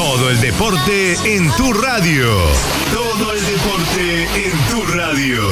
Todo el deporte en tu radio. Todo el deporte en tu radio.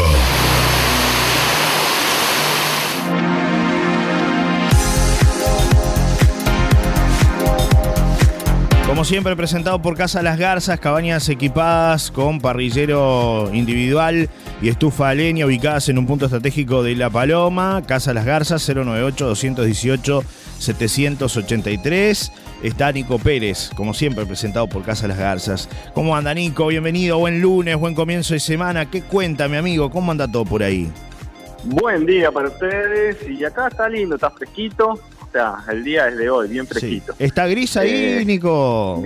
Como siempre, presentado por Casa Las Garzas, cabañas equipadas con parrillero individual y estufa a leña ubicadas en un punto estratégico de La Paloma. Casa Las Garzas, 098-218-783. Está Nico Pérez, como siempre, presentado por Casa Las Garzas. ¿Cómo anda, Nico? Bienvenido, buen lunes, buen comienzo de semana. ¿Qué cuenta, mi amigo? ¿Cómo anda todo por ahí? Buen día para ustedes y acá está lindo, está fresquito. O sea, el día es de hoy, bien fresquito. ¿Está gris ahí, Eh, Nico?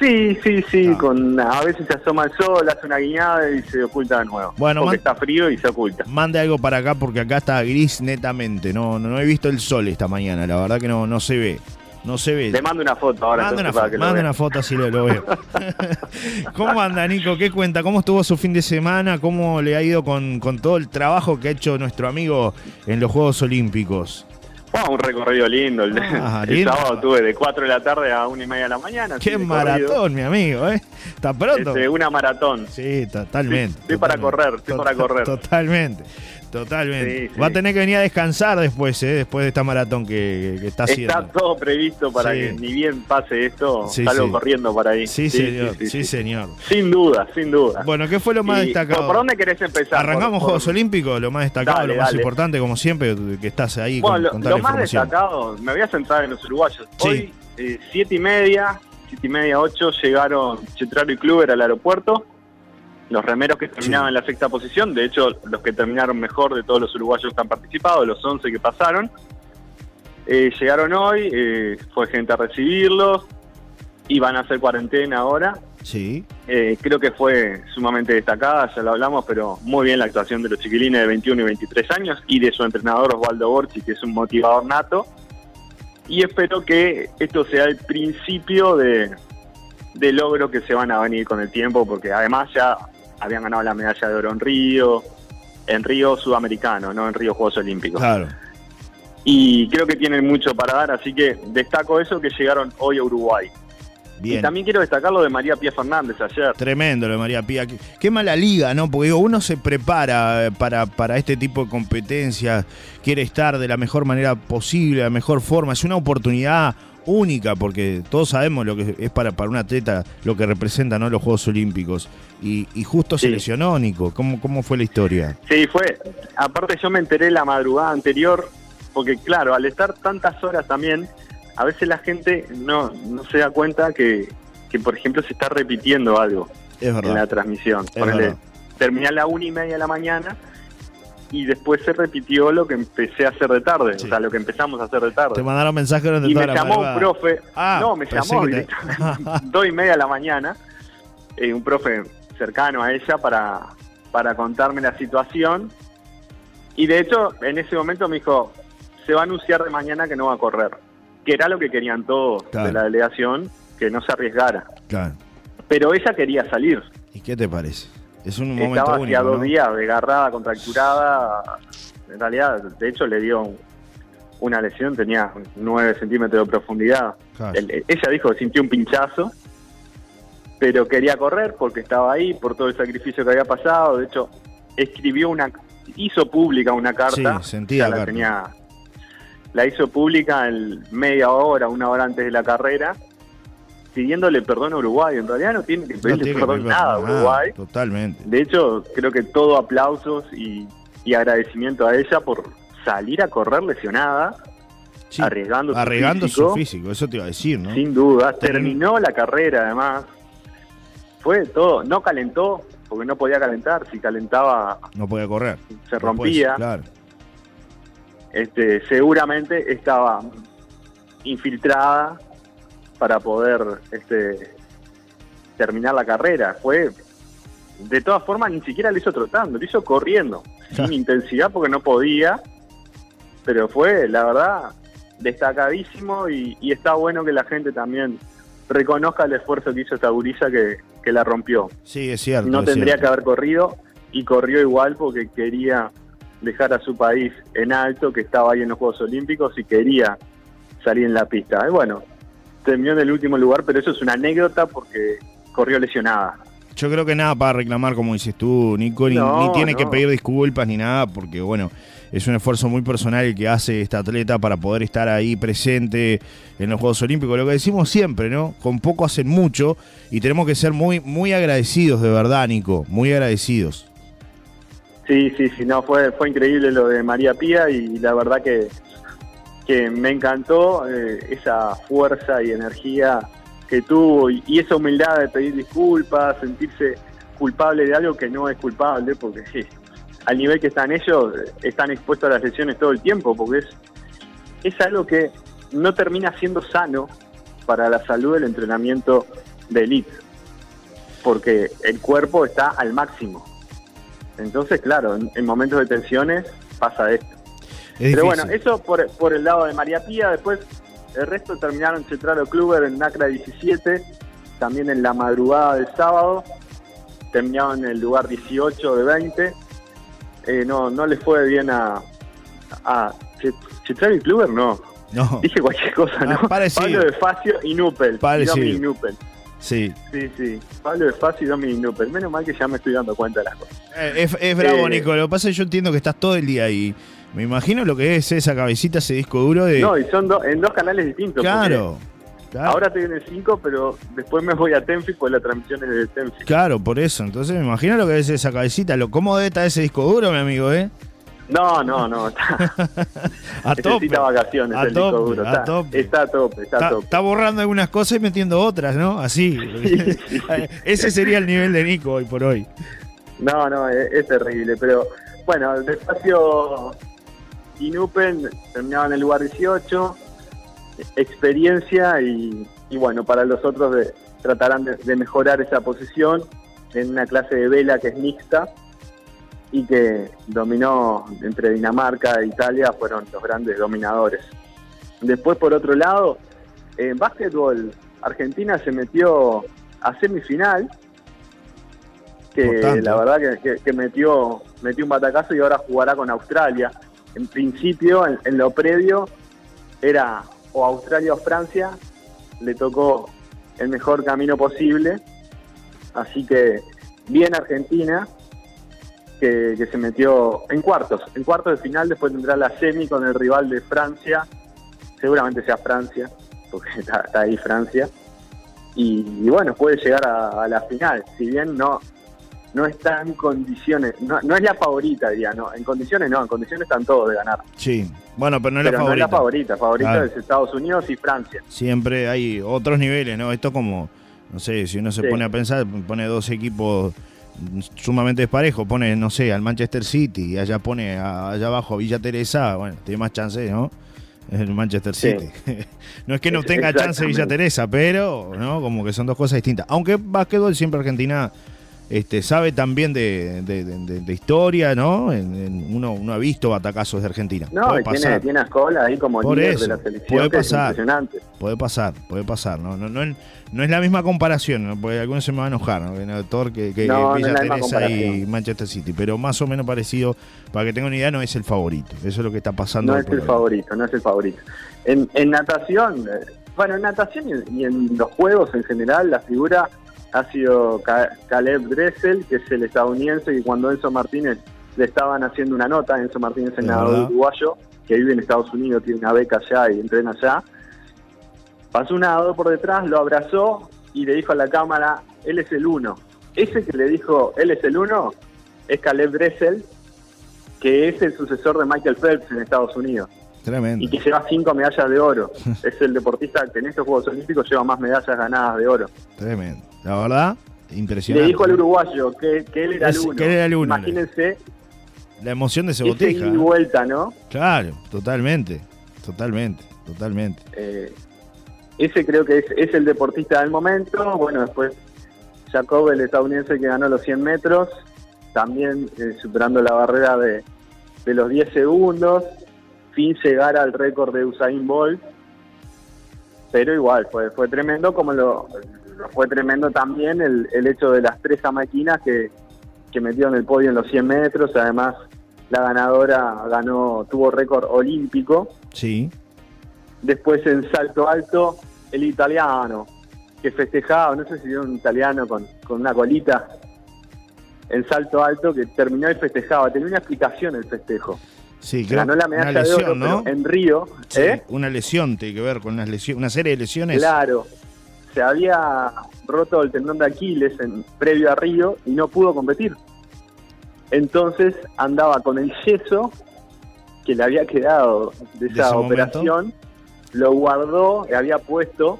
Sí, sí, sí, Ah. con a veces se asoma el sol, hace una guiñada y se oculta de nuevo. Bueno, porque está frío y se oculta. Mande algo para acá porque acá está gris netamente. No, no, no he visto el sol esta mañana. La verdad que no, no se ve. No se ve. Le mando una foto ahora Manda una, para que manda foto así lo, lo veo. ¿Cómo anda, Nico? ¿Qué cuenta? ¿Cómo estuvo su fin de semana? ¿Cómo le ha ido con, con todo el trabajo que ha hecho nuestro amigo en los Juegos Olímpicos? Bueno, un recorrido lindo. El, Ah, el lindo. sábado tuve de 4 de la tarde a 1 y media de la mañana. ¡Qué maratón, mi amigo! ¿eh? ¿Está pronto? Este, una maratón. Sí, totalmente. Estoy para correr, estoy para correr. Totalmente, totalmente. Sí, sí. Va a tener que venir a descansar después, ¿eh? después de esta maratón que, que está haciendo. Está todo previsto para Sí. que ni bien pase esto, salgo corriendo para ahí. Sí, señor, sí, señor. Sin duda, sin duda. Bueno, ¿qué fue lo más Y, destacado? ¿por, dónde querés empezar? Arrancamos Por- por- Juegos Olímpicos, lo más destacado, Dale, lo más dale. importante, como siempre, que estás ahí Bueno, con, lo, más destacado, me voy a centrar en los uruguayos. Hoy, eh, siete y media, siete y media, ocho, llegaron Chetraro y Kluber al aeropuerto. Los remeros que terminaban en la sexta posición, de hecho, los que terminaron mejor de todos los uruguayos que han participado, los 11 que pasaron, eh, llegaron hoy, eh, fue gente a recibirlos, iban a hacer cuarentena ahora. Sí, Eh, creo que fue sumamente destacada, ya lo hablamos, pero muy bien la actuación de los chiquilines de 21 y 23 años y de su entrenador Osvaldo Borchi, que es un motivador nato. Y espero que esto sea el principio de, de logros que se van a venir con el tiempo, porque además ya habían ganado la medalla de oro en Río, en Río Sudamericano, no en Río Juegos Olímpicos. claro. Y creo que tienen mucho para dar, así que destaco eso que llegaron hoy a Uruguay. Y Bien. también quiero destacar lo de María Pía Fernández ayer. Tremendo lo de María Pía. Qué, qué mala liga, ¿no? Porque digo, uno se prepara eh, para, para este tipo de competencias, quiere estar de la mejor manera posible, de la mejor forma. Es una oportunidad única, porque todos sabemos lo que es para, para un atleta, lo que representan ¿no? los Juegos Olímpicos. Y, y justo se Sí. lesionó, Nico. ¿Cómo, ¿Cómo fue la historia? Sí, fue. Aparte, yo me enteré la madrugada anterior, porque, claro, al estar tantas horas también, a veces la gente no, no se da cuenta que, que, por ejemplo, se está repitiendo algo Es en la transmisión. Es Ponele, verdad. terminé a la una y media de la mañana y después se repitió lo que empecé a hacer de tarde, Sí. o sea, lo que empezamos a hacer de tarde. Te mandaron mensajes durante Y toda me la llamó un profe, Ah, no, me llamó te- dos y media de la mañana, eh, un profe cercano a ella para, para contarme la situación. Y de hecho, en ese momento me dijo, se va a anunciar de mañana que no va a correr, que era lo que querían todos Claro. de la delegación, que no se arriesgara. Claro. Pero ella quería salir. ¿Y qué te parece? Es un momento Estaba único, hacía dos ¿no? días desgarrada, contracturada. En realidad, de hecho, le dio una lesión, tenía 9 centímetros de profundidad. Claro. Ella dijo que sintió un pinchazo, pero quería correr porque estaba ahí, por todo el sacrificio que había pasado. De hecho, escribió una, hizo pública una carta. Sí, sentía la carta. tenía, la hizo pública en media hora, una hora antes de la carrera, pidiéndole perdón a Uruguay. En realidad no tiene que No pedirle tiene perdón nada a nada, Uruguay. Totalmente. De hecho, creo que todo aplausos y, y agradecimiento a ella por salir a correr lesionada, Sí, arriesgando, su Arriesgando físico, su físico, eso te iba a decir, ¿no? sin duda. Termin- Terminó la carrera, además. Fue todo. No calentó, porque no podía calentar. Si calentaba, No podía correr. se rompía. claro. este, seguramente estaba infiltrada para poder este, terminar la carrera. Fue, de todas formas, ni siquiera lo hizo trotando, lo hizo corriendo, sin intensidad porque no podía, pero fue, la verdad, destacadísimo y, y está bueno que la gente también reconozca el esfuerzo que hizo esta gurisa que, que la rompió. Sí, es cierto. No es tendría cierto. que haber corrido y corrió igual porque quería dejar a su país en alto, que estaba ahí en los Juegos Olímpicos y quería salir en la pista. Y bueno, terminó en el último lugar, pero eso es una anécdota porque corrió lesionada. Yo creo que nada para reclamar, como dices tú, Nico, ni, No, ni tiene que pedir disculpas ni nada, porque bueno, es un esfuerzo muy personal el que hace esta atleta para poder estar ahí presente en los Juegos Olímpicos. Lo que decimos siempre, ¿no? Con poco hacen mucho y tenemos que ser muy, muy agradecidos, de verdad, Nico, muy agradecidos. Sí, sí, sí, no, fue, fue increíble lo de María Pía y la verdad que, que me encantó eh, esa fuerza y energía que tuvo y, esa humildad de pedir disculpas, sentirse culpable de algo que no es culpable, porque sí, al nivel que están ellos, están expuestos a las lesiones todo el tiempo, porque es, es algo que no termina siendo sano para la salud del entrenamiento de elite, porque el cuerpo está al máximo. Entonces, claro, en momentos de tensiones pasa esto. Es Pero bueno, eso por, por el lado de María Pía. Después, el resto terminaron Chetraro Kluber en NACRA 17, también en la madrugada del sábado. Terminaron en el lugar 18 de 20. Eh, no, no le fue bien a. a Chetraro y Kluber, no. No, Dije cualquier cosa, ¿no? Ah, parecido. Pablo de Facio y Nupel. y Parecido. Dominic Nupel. sí. Sí, sí. Pablo de Facio y Dominic Nupel. Menos mal que ya me estoy dando cuenta de las cosas. Eh, Es, es bravo, Eh, Nico. Lo que pasa es que yo entiendo que estás todo el día ahí. Me imagino lo que es esa cabecita, ese disco duro de. No, y son do- en dos canales distintos. claro. claro. Ahora estoy en el 5, pero después me voy a Tenfi, pues la transmisión es de Tenfi. Claro, por eso. Entonces me imagino lo que es esa cabecita. Lo cómo debe estar ese disco duro, mi amigo, ¿eh? No, no, no. Está, A tope. necesita vacaciones A el disco tope, duro. a Está, tope. está a tope, está a Está, tope. está borrando algunas cosas y metiendo otras, ¿no? Así. Ese sería el nivel de Nico hoy por hoy. No, no, es, es terrible. Pero bueno, despacio Inupen terminaba en el lugar 18. Experiencia y, y bueno, para los otros de- tratarán de, de mejorar esa posición en una clase de vela que es mixta y que dominó entre Dinamarca e Italia, fueron los grandes dominadores. Después, por otro lado, en básquetbol, Argentina se metió a semifinal, que la verdad que, que- que metió, metió un batacazo y ahora jugará con Australia. En principio, en, lo previo, era o Australia o Francia, le tocó el mejor camino posible, así que bien Argentina, que, se metió en cuartos, en cuartos de final, después tendrá la semi con el rival de Francia, seguramente sea Francia, porque está, ahí Francia, y, y bueno, puede llegar a, a la final, si bien no no está en condiciones, no, no es la favorita, diría, no, en condiciones no, en condiciones están todos de ganar, Sí. Bueno, pero no es pero la no es la favorita. favorita, favorita Claro. es Estados Unidos y Francia. Siempre hay otros niveles, ¿no? Esto como, no sé, si uno se Sí. pone a pensar, pone dos equipos sumamente desparejos, pone, no sé, al Manchester City y allá pone a- allá abajo a Villa Teresa, bueno, tiene más chance, ¿no? Es el Manchester Sí. City. no es que no tenga chance Villa. Teresa, pero, ¿no? Como que son dos cosas distintas. Aunque básquetbol siempre Argentina este, sabe también de, de- de- de- historia, ¿no? En- en- uno, uno ha visto batacazos de Argentina. No, Puede tiene, pasar. tiene a Escola ahí como Por líder eso, de la selección, puede pasar. impresionante. Puede pasar, puede pasar, ¿no? No, no, es- no es la misma comparación, ¿no? porque algunos se me van a enojar, ¿no? Thor, que, que No, Villa Teresa y. Manchester City, pero más o menos parecido, para que tengan una idea, no es el favorito. Eso es lo que está pasando. No es el favorito, no es el favorito. En, en natación, eh, bueno, en natación y, y en los juegos en general, la figura ha sido Ca- Caleb Dressel, que es el estadounidense, y cuando Enzo Martínez le estaban haciendo una nota, Enzo Martínez es Es nadador verdad. uruguayo, que vive en Estados Unidos, tiene una beca allá y entrena allá. Pasó un nadador por detrás, lo abrazó y le dijo a la cámara, él es el uno. Ese que le dijo, él es el uno, es Caleb Dressel, que es el sucesor de Michael Phelps en Estados Unidos Tremendo. y que lleva cinco medallas de oro. es el deportista que en estos Juegos Olímpicos lleva más medallas ganadas de oro. Tremendo. La verdad, Le impresionante. dijo al uruguayo que, que él era el Es- uno. que él era el uno, Imagínense La emoción de ese y vuelta, ¿no? Claro, totalmente. Totalmente, totalmente. Eh, ese creo que es, es el deportista del momento. Bueno, después Jacob, el estadounidense que ganó los 100 metros, también eh, superando la barrera de, de los 10 segundos, sin llegar al récord de Usain Bolt. Pero igual, fue, fue tremendo, como lo fue tremendo también el, el hecho de las tres amaquinas que, que metió en el podio en los 100 metros. Además, la ganadora ganó tuvo récord olímpico. Sí. Después en salto alto, el italiano que festejaba, no sé si era un italiano con, con una colita en salto alto que terminó y festejaba. Tenía una explicación el festejo. Sí, creo- Ganó la una medalla lesión, de oro ¿no? en Río. Sí, ¿eh? Una lesión tiene que ver con unas lesión- una serie de lesiones. Claro, se había roto el tendón de Aquiles en, previo a Río y no pudo competir. Entonces andaba con el yeso que le había quedado de De esa momento. operación, lo guardó, le había puesto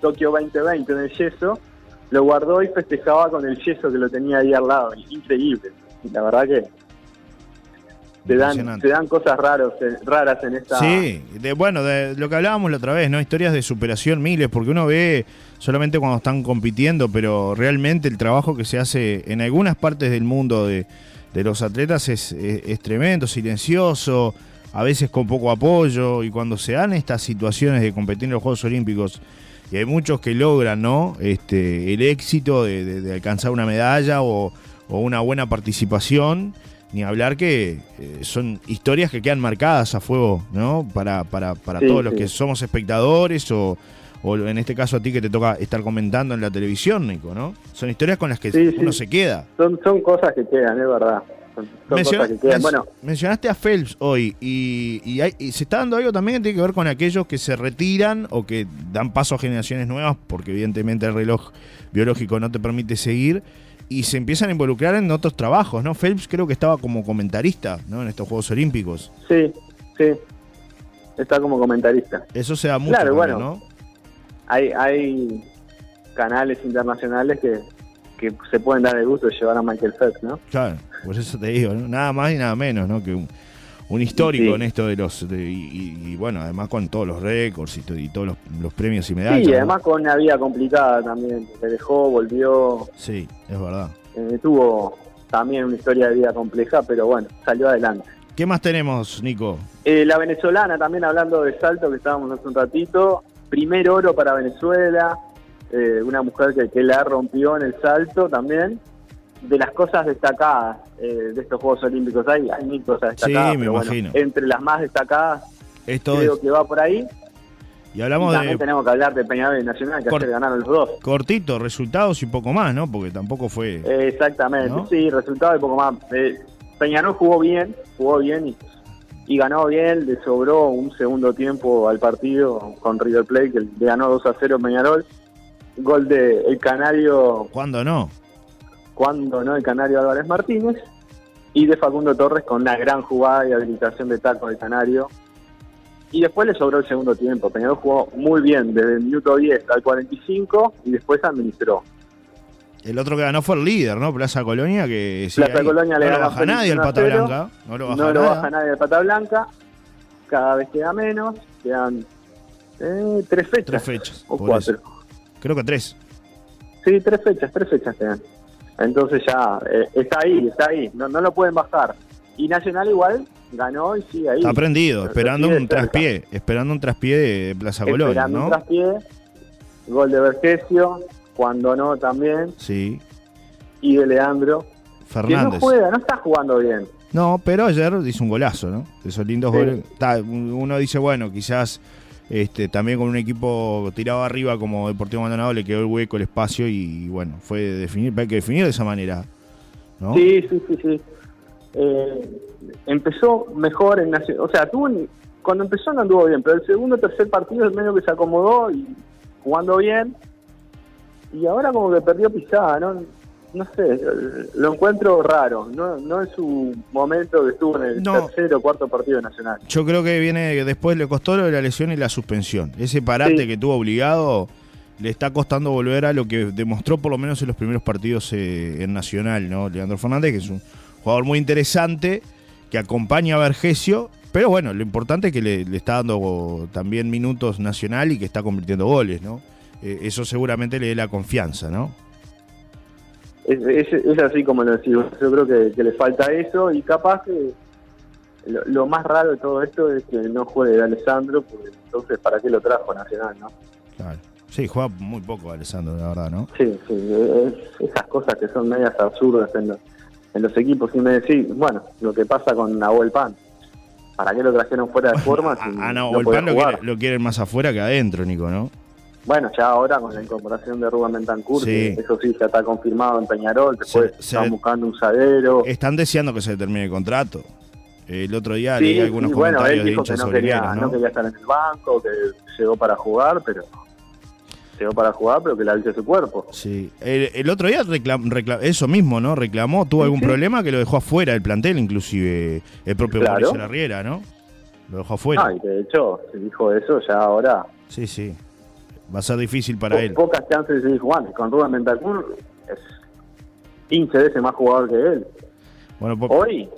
Tokio 2020 en el yeso, lo guardó y festejaba con el yeso que lo tenía ahí al lado. Increíble. La verdad que te dan, te dan cosas raros, eh, raras en esta... Sí, de, bueno, de lo que hablábamos la otra vez, ¿no? Historias de superación miles, porque uno ve solamente cuando están compitiendo, pero realmente el trabajo que se hace en algunas partes del mundo de, de los atletas es, es- es tremendo, silencioso, a veces con poco apoyo, y cuando se dan estas situaciones de competir en los Juegos Olímpicos, y hay muchos que logran, ¿no? Este, el éxito de, de- de alcanzar una medalla o, o una buena participación. Ni hablar que eh, son historias que quedan marcadas a fuego, ¿no? Para, para, para Sí, todos los que somos espectadores o, o en este caso a ti que te toca estar comentando en la televisión, Nico, ¿no? Son historias con las que Sí, sí. uno se queda. Son, son cosas que quedan, es verdad. Son, son Menciona- cosas que quedan. Bueno, mencionaste a Phelps hoy y, y hay- y se está dando algo también que tiene que ver con aquellos que se retiran o que dan paso a generaciones nuevas porque evidentemente el reloj biológico no te permite seguir y se empiezan a involucrar en otros trabajos, ¿no? Phelps creo que estaba como comentarista, ¿no? En estos Juegos Olímpicos. sí, sí. Está como comentarista. Eso se da mucho, Claro, también, bueno. ¿no? Hay, hay canales internacionales que, que se pueden dar el gusto de llevar a Michael Phelps, ¿no? Claro, por eso te digo, ¿no? nada más y nada menos, ¿no? Que un, un histórico Sí. en esto de los... de- y, y- y, bueno, además con todos los récords y, y todos los, los premios y medallas. Sí, ¿no? además con una vida complicada también. Se dejó, volvió, Sí, es verdad. eh, tuvo también una historia de vida compleja, pero bueno, salió adelante. ¿Qué más tenemos, Nico? Eh, la venezolana, también hablando de salto, que estábamos hace un ratito, primer oro para Venezuela, eh, una mujer que, que la rompió en el salto también. De las cosas destacadas eh, de estos Juegos Olímpicos, hay, hay mil cosas destacadas, Sí, me pero bueno, imagino. entre las más destacadas Esto creo es- que va por ahí. y Y hablamos también de tenemos que hablar de Peñarol y Nacional, que Cor- ayer ganaron los dos. cortito, resultados y poco más, ¿no? Porque tampoco fue... Eh, exactamente, ¿No? sí, resultado y poco más. Eh, Peñarol jugó bien, jugó bien y, y ganó bien, le sobró un segundo tiempo al partido con River Plate, que le ganó 2 a 0 Peñarol. Gol de el canario, ¿Cuándo no? cuando no, el canario Álvarez Martínez. Y de Facundo Torres con una gran jugada y habilitación de taco del canario. Y después le sobró el segundo tiempo. Peñarol jugó muy bien, desde el minuto 10 al 45 y después administró. El otro que ganó fue el líder, ¿no? Plaza Colonia, que sigue Plaza ahí. Colonia le no lo baja nadie el 1 a Pata 0. Blanca. No lo baja no lo nada. baja nadie de pata blanca. Cada vez queda menos. Quedan eh, tres fechas. Tres fechas. O cuatro. eso. Creo que tres. Sí, tres fechas, tres fechas quedan. Entonces ya eh, está ahí, está ahí. No, no lo pueden bajar. Y Nacional igual ganó y sigue ahí. Está prendido, Lo- lo esperando un traspié. Esperando un traspié de, Plaza Colonia, Esperando un traspié. Gol de Vergesio. Cuando no también. Sí. Y de Leandro. Que no Fernández. juega, no está jugando bien. No, pero ayer hizo un golazo, ¿no? Esos lindos Sí. goles. Ta, uno dice, bueno, quizás este, también con un equipo tirado arriba como Deportivo Maldonado le quedó el hueco, el espacio y bueno, fue definir, hay que definir de esa manera. ¿no? Sí, sí, sí, sí. Eh, empezó mejor en. O sea, tuvo un- cuando empezó no anduvo bien, pero el segundo o tercer partido es medio que se acomodó y jugando bien. Y ahora como que perdió pisada, ¿no? No sé, lo encuentro raro. No, no es su momento que estuvo en el No. tercer o cuarto partido de Nacional. Yo creo que viene después le costó lo de la lesión y la suspensión. Ese parate Sí. que tuvo obligado le está costando volver a lo que demostró por lo menos en los primeros partidos eh, en Nacional, ¿no? Leandro Fernández, que es un jugador muy interesante, que acompaña a Vergesio, pero bueno, lo importante es que le, le está dando también minutos Nacional y que está convirtiendo goles, ¿no? Eh, eso seguramente le dé la confianza, ¿no? Es, es, es así como lo decís. Yo creo que, que le falta eso y capaz que lo, lo más raro de todo esto es que no juegue de Alessandro, porque entonces ¿para qué lo trajo Nacional, no? Claro. Sí, juega muy poco Alessandro, la verdad, ¿no? Sí, sí, es- esas cosas que son medias absurdas en los, en los equipos. Y me decís, bueno, lo que pasa con Nahuel Pan. ¿Para qué lo trajeron fuera de forma? si Ah, no, pan lo, jugar? quiere- lo quieren más afuera que adentro, Nico, ¿no? Bueno, ya ahora con la incorporación de Rubén Bentancur, Sí. que eso sí, ya está confirmado en Peñarol, después Se- están buscando un zaguero. Están deseando que se termine el contrato. El otro día Sí, leí algunos bueno, comentarios él de dijo que hinchas no quería, sobrevivientes, no quería estar en el banco, que llegó para jugar, pero llegó para jugar, pero que le avise su cuerpo. Sí. El, el otro día reclam- recla- eso mismo, ¿no? Reclamó, tuvo algún sí. problema que lo dejó afuera del plantel, inclusive el propio Claro. Mauricio Larriera, ¿no? Lo dejó afuera. Ah, y de hecho, se dijo eso, ya ahora Sí, sí. Va a ser difícil para po- él. pocas chances de seguir jugando. Con Rubén Bentancur es 15 veces más jugador que él. Bueno, Hoy,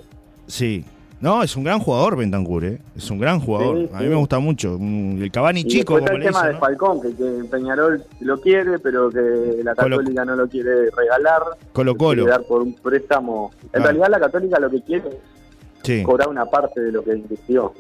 sí. No, es un gran jugador Bentancur, ¿eh? Es un gran jugador. Sí, A mí me gusta mucho. El Cavani y chico, como el le tema de ¿no? Falcón, que, que Peñarol lo quiere, pero que la Colo- Católica no lo quiere regalar. Colo lo Colo. quiere dar por un préstamo. En Claro. realidad la Católica lo que quiere es Sí, cobrar una parte de lo que invirtió.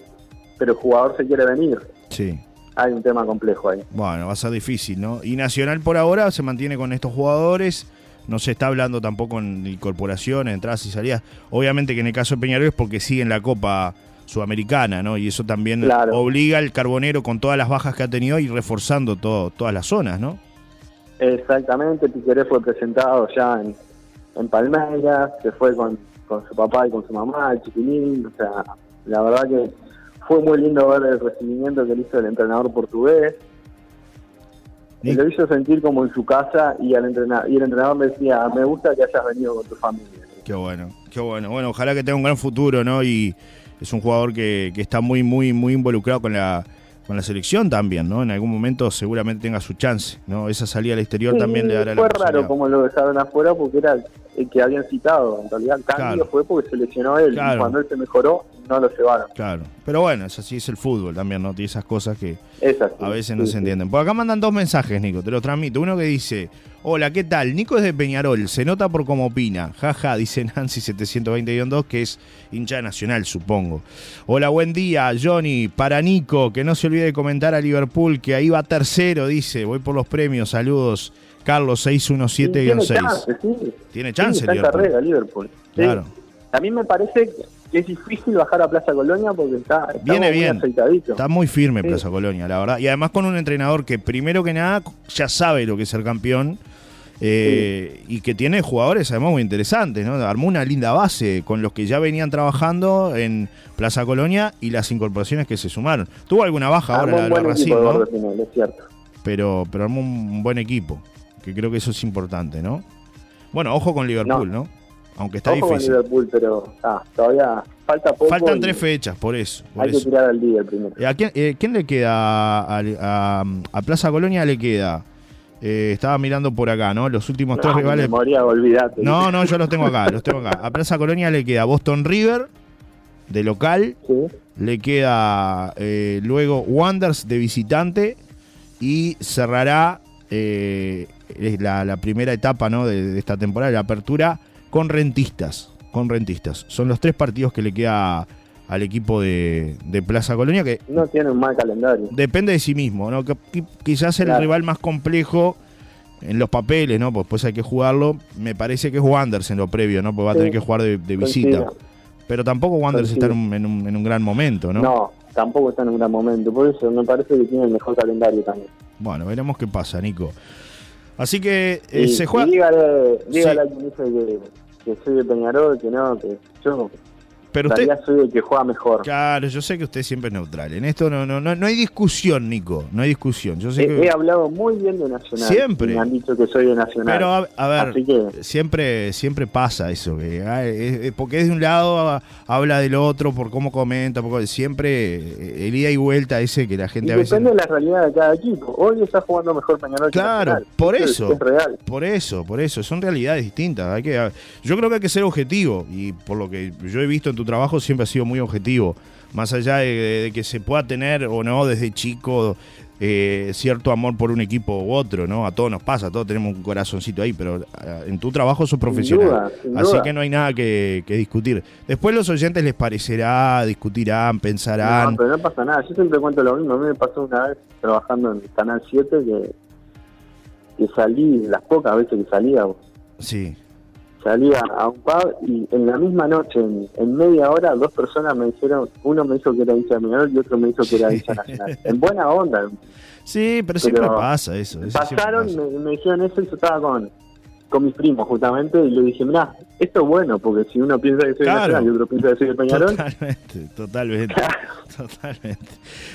Pero el jugador se quiere venir. sí. Hay un tema complejo ahí. Bueno, va a ser difícil, ¿no? Y Nacional por ahora se mantiene con estos jugadores. No se está hablando tampoco en incorporaciones, entradas y salidas. Obviamente que en el caso de Peñarol es porque sigue en la Copa Sudamericana, ¿no? Y eso también Claro. obliga al Carbonero con todas las bajas que ha tenido y reforzando todo, todas las zonas, ¿no? Exactamente, Piqueré fue presentado ya en, en Palmeiras, se fue con, con su papá y con su mamá, el chiquilín, o sea, la verdad que fue muy lindo ver el recibimiento que le hizo el entrenador portugués, Y- lo hizo sentir como en su casa y, al entrena- y el entrenador le decía, me gusta que hayas venido con tu familia. Qué bueno, qué bueno. Bueno, ojalá que tenga un gran futuro, ¿no? Y es un jugador que, que está muy, muy, muy involucrado con la, con la selección también, ¿no? En algún momento seguramente tenga su chance, ¿no? Esa salida al exterior Sí, también le dará la Fue raro como lo dejaron afuera porque era el que habían citado, en realidad el cambio Claro. fue porque se lesionó él, Claro. y cuando él se mejoró no lo llevaron. Claro, pero bueno, es así es el fútbol también, ¿no? Tiene esas cosas que así. a veces no Sí, se entienden. Por acá mandan dos mensajes, Nico, te los transmito. Uno que dice, hola, ¿qué tal? Nico es de Peñarol, se nota por cómo opina. Jaja, dice Nancy 720-2, que es hincha nacional, supongo. Hola, buen día, Johnny. Para Nico, que no se olvide de comentar a Liverpool, que ahí va tercero, dice. Voy por los premios, saludos. Carlos Sí, Tiene 617-6. chance, sí. Tiene chance Liverpool. carrera Liverpool. Claro. A mí me parece que es difícil bajar a Plaza Colonia porque está, está Viene muy bien. aceitadito. Está muy firme Sí. Plaza Colonia, la verdad. Y además con un entrenador que primero que nada ya sabe lo que es ser campeón. eh, Y que tiene jugadores además muy interesantes, ¿no? Armó una linda base con los que ya venían trabajando en Plaza Colonia y las incorporaciones que se sumaron. Tuvo alguna baja Armó ahora la, la Racing, ¿no? Gordo Pinel, es cierto. Pero, pero armó un buen equipo, que creo que eso es importante, ¿no? Bueno, ojo con Liverpool, ¿no? Aunque está Ojo con difícil. Liverpool, pero ah, todavía falta poco. Faltan tres fechas, por eso. por Hay que tirar al día primero. Eh, ¿A quién, eh, quién le queda? A, a- a Plaza Colonia le queda. eh, estaba mirando por acá, ¿no? Los últimos tres No, rivales. memoria, olvídate. No, no, yo los tengo acá, los tengo acá. A Plaza Colonia le queda Boston River, de local. Sí. Le queda eh, luego Wonders de visitante. Y cerrará eh, es la, la primera etapa ¿no? de, de esta temporada, la apertura, con rentistas. Con rentistas. Son los tres partidos que le queda al equipo de, de Plaza Colonia, que No tiene un mal calendario. depende de sí mismo, ¿no? Que, qui- quizás el Claro. rival más complejo en los papeles, ¿no? Pues después hay que jugarlo. Me parece que es Wanderers en lo previo, ¿no? Porque va a tener que jugar de, de visita. Pero tampoco Wanderers está en un, en, un, en un gran momento, ¿no? ¿no? tampoco está en un gran momento. Por eso me parece que tiene el mejor calendario también. Bueno, veremos qué pasa, Nico. Así que eh, Y- se juega. dígale, dígale Sí. a quien dice que, que soy de Peñarol, que no, que yo Pero usted. soy el que juega mejor. Claro, yo sé que usted siempre es neutral. En esto no, no, no, no hay discusión, Nico. No hay discusión. Yo sé He, que. he hablado muy bien de Nacional. Siempre. y Me han dicho que soy de Nacional. Pero a, a ver, Así que siempre, siempre pasa eso, que ah, porque es de un lado ah, habla del otro por cómo comenta, por siempre eh, el ida y vuelta ese que la y gente a veces depende de la realidad de cada equipo. Hoy está jugando mejor Peñarol Claro, por es- eso. Es real. por eso, por eso, son realidades distintas. Hay que, yo creo que hay que ser objetivo y por lo que yo he visto en tu trabajo siempre has sido muy objetivo, más allá de, de que se pueda tener o no desde chico eh, cierto amor por un equipo u otro, ¿no? A todos nos pasa, todos tenemos un corazoncito ahí, pero ah, en tu trabajo sos profesional. duda, sin Así duda. que no hay nada que, que discutir. Después los oyentes les parecerá, discutirán, pensarán. No, pero no pasa nada. Yo siempre cuento lo mismo. A mí me pasó una vez trabajando en Canal 7 que, que salí, las pocas veces que salía, Sí. Salí a, un pub y en la misma noche, en, en media hora, dos personas me dijeron, uno me dijo que era hincha Peñarol y otro me dijo que era hincha nacional. En buena onda. Sí, pero siempre pasa eso. eso Pasaron, pasa. me, me dijeron eso y yo estaba con, con mis primos justamente y le dije, mirá, esto es bueno, porque si uno piensa que soy Claro. nacional y otro piensa que soy de Peñarol, Totalmente, totalmente. Totalmente.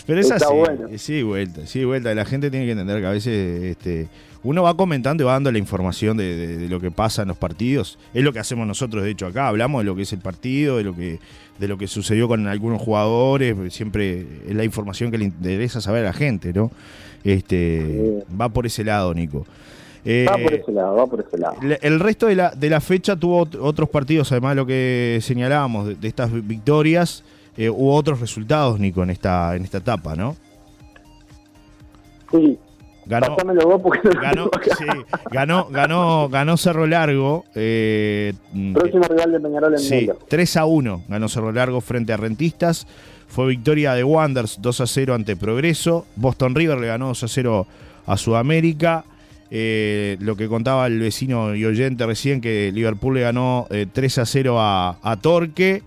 Pero es Está así, bueno. sí, vuelta, sí, vuelta. La gente tiene que entender que a veces este, uno va comentando y va dando la información de, de- de lo que pasa en los partidos. Es lo que hacemos nosotros, de hecho, acá. Hablamos de lo que es el partido, de lo que, de lo que sucedió con algunos jugadores. Siempre es la información que le interesa saber a la gente, ¿no? Este, Va por ese lado, Nico. Eh, va por ese lado, va por ese lado. El resto de la, de la fecha tuvo ot- otros partidos, además de lo que señalábamos, de, de estas vi- victorias, eh, hubo otros resultados, Nico, en esta, en esta etapa, ¿no? Sí, Ganó, vos porque no ganó, sí, ganó, ganó, ganó Cerro Largo, eh, mm, Próximo rival de Peñarol en sí, Melo. 3 a 1 ganó Cerro Largo frente a Rentistas. Fue victoria de Wanderers 2 a 0 ante Progreso. Boston River le ganó 2 a 0 a Sudamérica. Eh, lo que contaba el vecino y oyente recién, que Liverpool le ganó eh, 3 a 0 a, a Torque.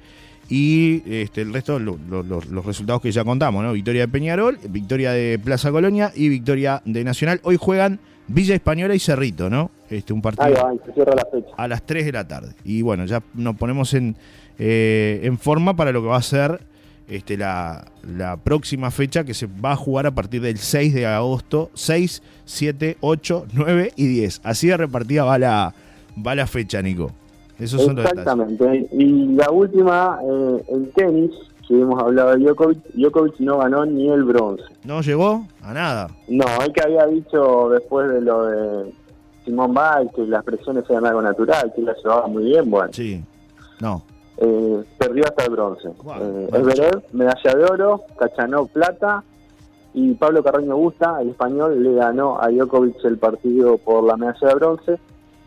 Y este, el resto, lo- lo- lo- los resultados que ya contamos, ¿no? Victoria de Peñarol, victoria de Plaza Colonia y victoria de Nacional. Hoy juegan Villa Española y Cerrito, ¿no? Este, un partido Ahí va, y se cierra la fecha. a las 3 de la tarde. Y bueno, ya nos ponemos en, eh, en forma para lo que va a ser este, la, la próxima fecha que se va a jugar a partir del 6 de agosto. 6, 7, 8, 9 y 10. Así de repartida va la, va la fecha, Nico. Esos son los. Exactamente. Y la última, eh, en tenis, que hemos hablado de Djokovic, Djokovic no ganó ni el bronce. ¿No llegó? A nada. No, el que había dicho después de lo de Simón Biles, que las presiones eran algo natural, que la llevaba muy bien, bueno, Sí. No. Eh, perdió hasta el bronce. Wow. Eh, Everett, medalla de oro, Cachanó, plata, y Pablo Carreño Busta, el español, le ganó a Djokovic el partido por la medalla de bronce,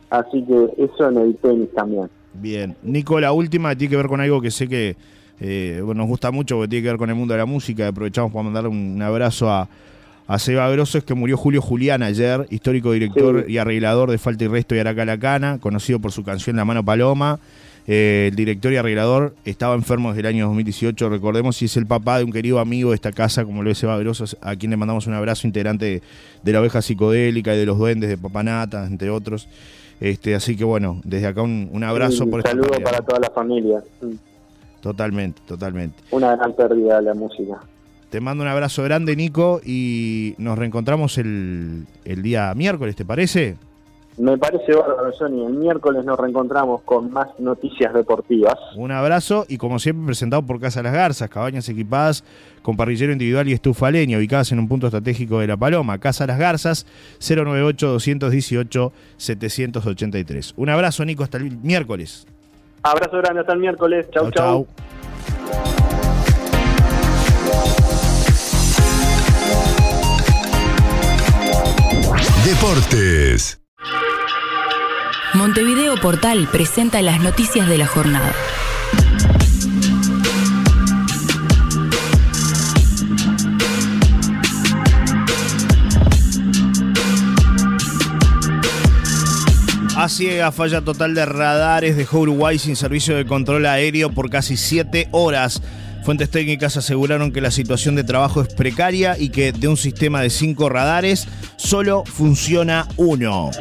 así que eso en el tenis también. Bien. Nico, la última tiene que ver con algo que sé que eh, nos gusta mucho, porque tiene que ver con el mundo de la música. Aprovechamos para mandarle un abrazo a, a Seba Grosso, es que murió Julio Julián ayer, histórico director Sí. y arreglador de Falta y Resto y Araca la Cana, conocido por su canción La Mano Paloma. Eh, el director y arreglador estaba enfermo desde el año 2018, recordemos, y es el papá de un querido amigo de esta casa, como lo es Grosso, a quien le mandamos un abrazo, integrante de, de la oveja psicodélica y de los duendes de Papanata, entre otros. Este, así que bueno, desde acá un, un abrazo un por saludo para toda la familia. Mm, Totalmente, totalmente. Una gran pérdida de la música. Te mando un abrazo grande, Nico, y nos reencontramos el, el día miércoles, ¿te parece? Me parece bárbaro, Johnny. El miércoles nos reencontramos con más noticias deportivas. Un abrazo y como siempre presentado por Casa Las Garzas, cabañas equipadas con parrillero individual y estufa leña, ubicadas en un punto estratégico de La Paloma. Casa Las Garzas, 098-218-783. Un abrazo, Nico, hasta el miércoles. Abrazo grande, hasta el miércoles. Chau, Chau, chau. chau. Deportes. Montevideo Portal presenta las noticias de la jornada. Ciega, falla total de radares dejó Uruguay sin servicio de control aéreo por casi siete horas. Fuentes técnicas aseguraron que la situación de trabajo es precaria y que de un sistema de cinco radares solo funciona uno.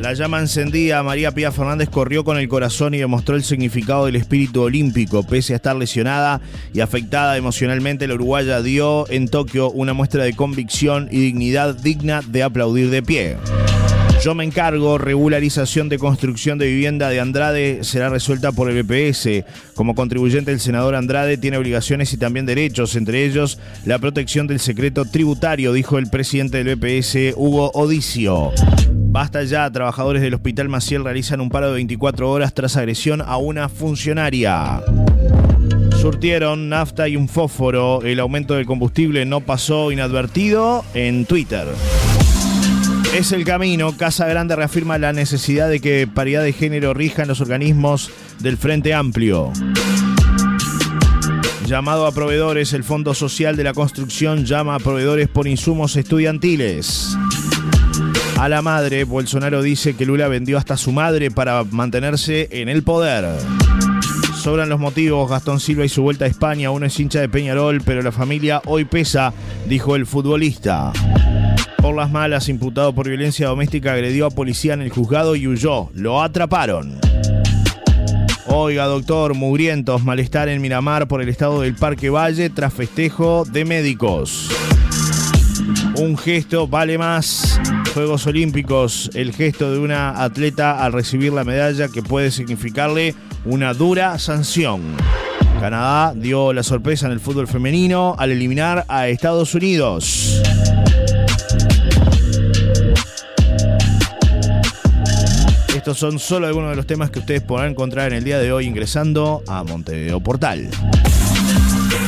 La llama encendida, María Pía Fernández corrió con el corazón y demostró el significado del espíritu olímpico. Pese a estar lesionada y afectada emocionalmente, la uruguaya dio en Tokio una muestra de convicción y dignidad digna de aplaudir de pie. Yo me encargo, regularización de construcción de vivienda de Andrade será resuelta por el BPS. Como contribuyente, el senador Andrade tiene obligaciones y también derechos, entre ellos la protección del secreto tributario, dijo el presidente del BPS, Hugo Odicio. Basta ya, trabajadores del Hospital Maciel realizan un paro de 24 horas tras agresión a una funcionaria. Surtieron nafta y un fósforo. El aumento del combustible no pasó inadvertido en Twitter. Es el camino. Casa Grande reafirma la necesidad de que paridad de género rija en los organismos del Frente Amplio. Llamado a proveedores, el Fondo Social de la Construcción llama a proveedores por insumos estudiantiles. A la madre. Bolsonaro dice que Lula vendió hasta su madre para mantenerse en el poder. Sobran los motivos, Gastón Silva y su vuelta a España. Uno es hincha de Peñarol, pero la familia hoy pesa, dijo el futbolista. Por las malas, imputado por violencia doméstica, agredió a policía en el juzgado y huyó. Lo atraparon. Oiga, doctor, mugrientos, malestar en Miramar por el estado del Parque Valle tras festejo de médicos. Un gesto vale más. Juegos Olímpicos, el gesto de una atleta al recibir la medalla que puede significarle una dura sanción. Canadá dio la sorpresa en el fútbol femenino al eliminar a Estados Unidos. Estos son solo algunos de los temas que ustedes podrán encontrar en el día de hoy ingresando a Montevideo Portal.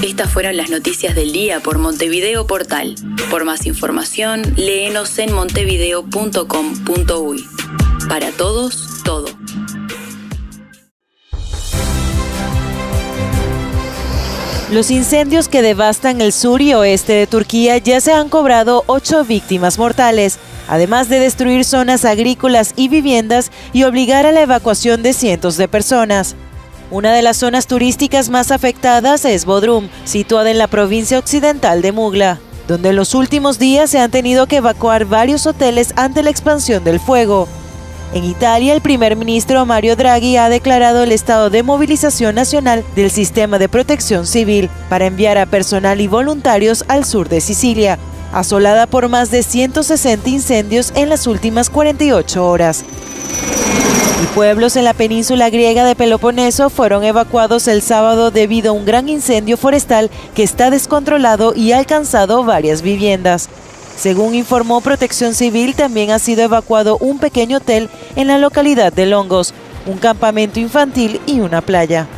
Estas fueron las noticias del día por Montevideo Portal. Por más información, léenos en montevideo.com.uy. Para todos, todo. Los incendios que devastan el sur y oeste de Turquía ya se han cobrado ocho víctimas mortales, además de destruir zonas agrícolas y viviendas y obligar a la evacuación de cientos de personas. Una de las zonas turísticas más afectadas es Bodrum, situada en la provincia occidental de Mugla, donde en los últimos días se han tenido que evacuar varios hoteles ante la expansión del fuego. En Italia, el primer ministro Mario Draghi ha declarado el estado de movilización nacional del sistema de protección civil para enviar a personal y voluntarios al sur de Sicilia, asolada por más de 160 incendios en las últimas 48 horas pueblos en la península griega de Peloponeso fueron evacuados el sábado debido a un gran incendio forestal que está descontrolado y ha alcanzado varias viviendas. Según informó Protección Civil, también ha sido evacuado un pequeño hotel en la localidad de Longos, un campamento infantil y una playa.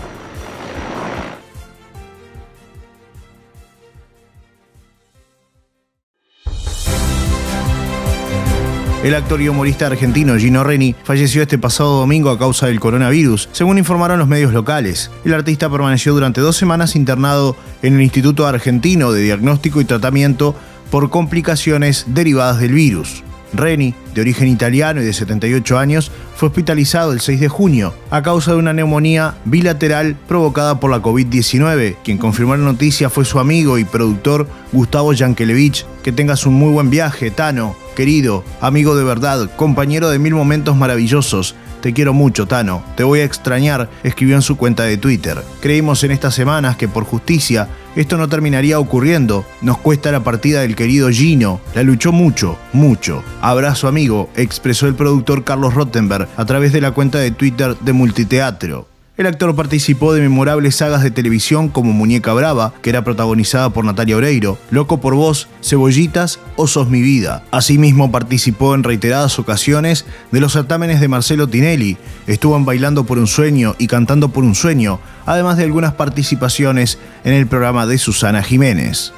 El actor y humorista argentino Gino Reni falleció este pasado domingo a causa del coronavirus, según informaron los medios locales. El artista permaneció durante dos semanas internado en el Instituto Argentino de Diagnóstico y Tratamiento por complicaciones derivadas del virus. Reni, de origen italiano y de 78 años, fue hospitalizado el 6 de junio a causa de una neumonía bilateral provocada por la COVID-19. Quien confirmó la noticia fue su amigo y productor Gustavo Yankelevich. Que tengas un muy buen viaje, Tano, querido, amigo de verdad, compañero de mil momentos maravillosos. Te quiero mucho, Tano. Te voy a extrañar, escribió en su cuenta de Twitter. Creímos en estas semanas que por justicia esto no terminaría ocurriendo. Nos cuesta la partida del querido Gino. La luchó mucho, mucho. Abrazo amigo, expresó el productor Carlos Rottenberg a través de la cuenta de Twitter de Multiteatro. El actor participó de memorables sagas de televisión como Muñeca Brava, que era protagonizada por Natalia Oreiro, Loco por Vos, Cebollitas o Sos mi vida. Asimismo participó en reiteradas ocasiones de los certámenes de Marcelo Tinelli, estuvo en Bailando por un Sueño y Cantando por un Sueño, además de algunas participaciones en el programa de Susana Jiménez.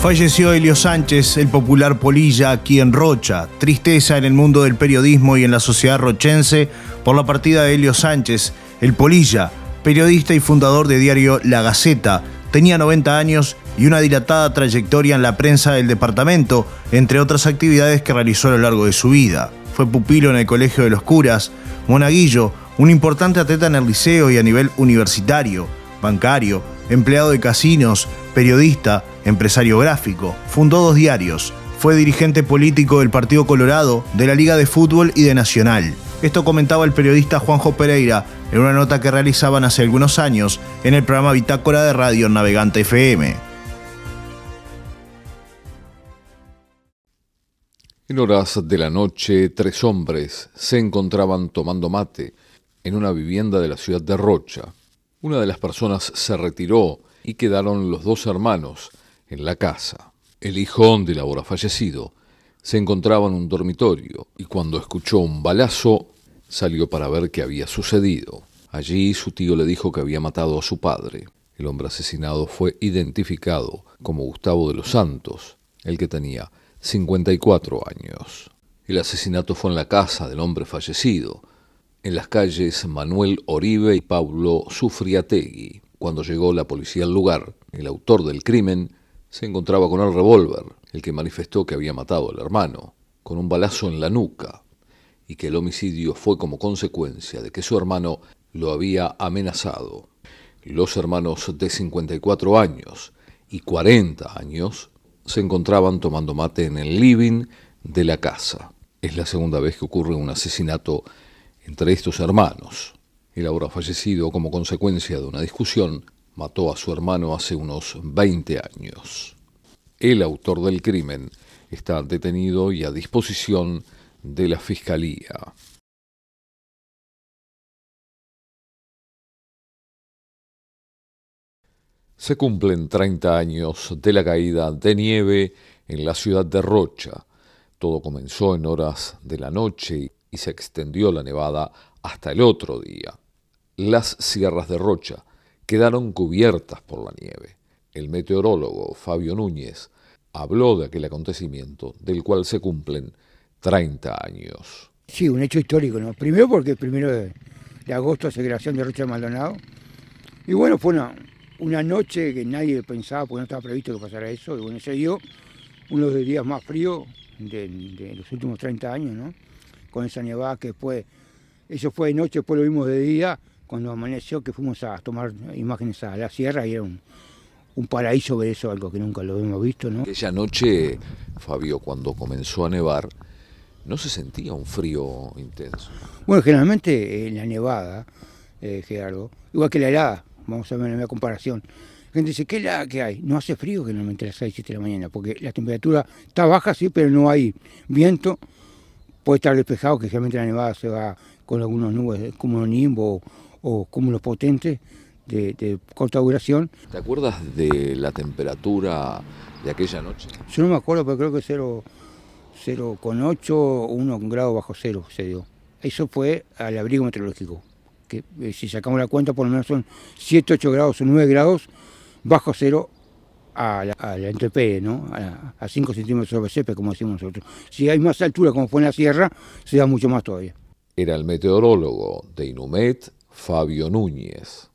Falleció Elio Sánchez, el popular polilla aquí en Rocha. Tristeza en el mundo del periodismo y en la sociedad rochense por la partida de Elio Sánchez, el polilla, periodista y fundador de diario La Gaceta. Tenía 90 años y una dilatada trayectoria en la prensa del departamento, entre otras actividades que realizó a lo largo de su vida. Fue pupilo en el Colegio de los Curas, monaguillo, un importante atleta en el liceo y a nivel universitario, bancario, empleado de casinos, periodista, empresario gráfico. Fundó dos diarios. Fue dirigente político del Partido Colorado, de la Liga de Fútbol y de Nacional. Esto comentaba el periodista Juanjo Pereira en una nota que realizaban hace algunos años en el programa Bitácora de Radio Navegante FM. En horas de la noche, tres hombres se encontraban tomando mate en una vivienda de la ciudad de Rocha. Una de las personas se retiró y quedaron los dos hermanos en la casa. El hijo del ahora fallecido se encontraba en un dormitorio y cuando escuchó un balazo salió para ver qué había sucedido. Allí su tío le dijo que había matado a su padre. El hombre asesinado fue identificado como Gustavo de los Santos, el que tenía 54 años. El asesinato fue en la casa del hombre fallecido, en las calles Manuel Oribe y Pablo Sufriategui. Cuando llegó la policía al lugar, el autor del crimen se encontraba con el revólver, el que manifestó que había matado al hermano, con un balazo en la nuca, y que el homicidio fue como consecuencia de que su hermano lo había amenazado. Los hermanos de 54 años y 40 años se encontraban tomando mate en el living de la casa. Es la segunda vez que ocurre un asesinato entre estos hermanos. El ahora fallecido, como consecuencia de una discusión, mató a su hermano hace unos 20 años. El autor del crimen está detenido y a disposición de la Fiscalía. Se cumplen 30 años de la caída de nieve en la ciudad de Rocha. Todo comenzó en horas de la noche y se extendió la nevada hasta el otro día. Las sierras de Rocha quedaron cubiertas por la nieve. El meteorólogo Fabio Núñez habló de aquel acontecimiento del cual se cumplen 30 años. Sí, un hecho histórico, ¿no? Primero porque el primero de, agosto es creación de Rocha de Maldonado. Y bueno, fue una, una noche que nadie pensaba, porque no estaba previsto que pasara eso. Y bueno, se dio uno de los días más fríos de, de, los últimos 30 años, ¿no? Con esa nevada que fue, eso fue de noche, después lo vimos de día, cuando amaneció que fuimos a tomar imágenes a la sierra y era un, un paraíso ver eso, algo que nunca lo habíamos visto, ¿no? Aquella noche, Fabio, cuando comenzó a nevar, ¿no se sentía un frío intenso? Bueno, generalmente en la nevada, eh, Gerardo, igual que la helada, vamos a ver una comparación. La gente dice, ¿qué helada que hay? No hace frío generalmente a las 6, 7 de la mañana, porque la temperatura está baja, sí, pero no hay viento. Puede estar despejado, que generalmente la nevada se va con algunas nubes, como un nimbo o cúmulos potentes de, corta duración. ¿Te acuerdas de la temperatura de aquella noche? Yo no me acuerdo, pero creo que 0,8 o 1 grado bajo cero se dio. Eso fue al abrigo meteorológico, que eh, si sacamos la cuenta por lo menos son 7, 8 grados o 9 grados bajo cero a la, a ¿no? A, 5 centímetros sobre cepe, como decimos nosotros. Si hay más altura, como fue en la sierra, se da mucho más todavía. Era el meteorólogo de Inumet, Fabio Núñez.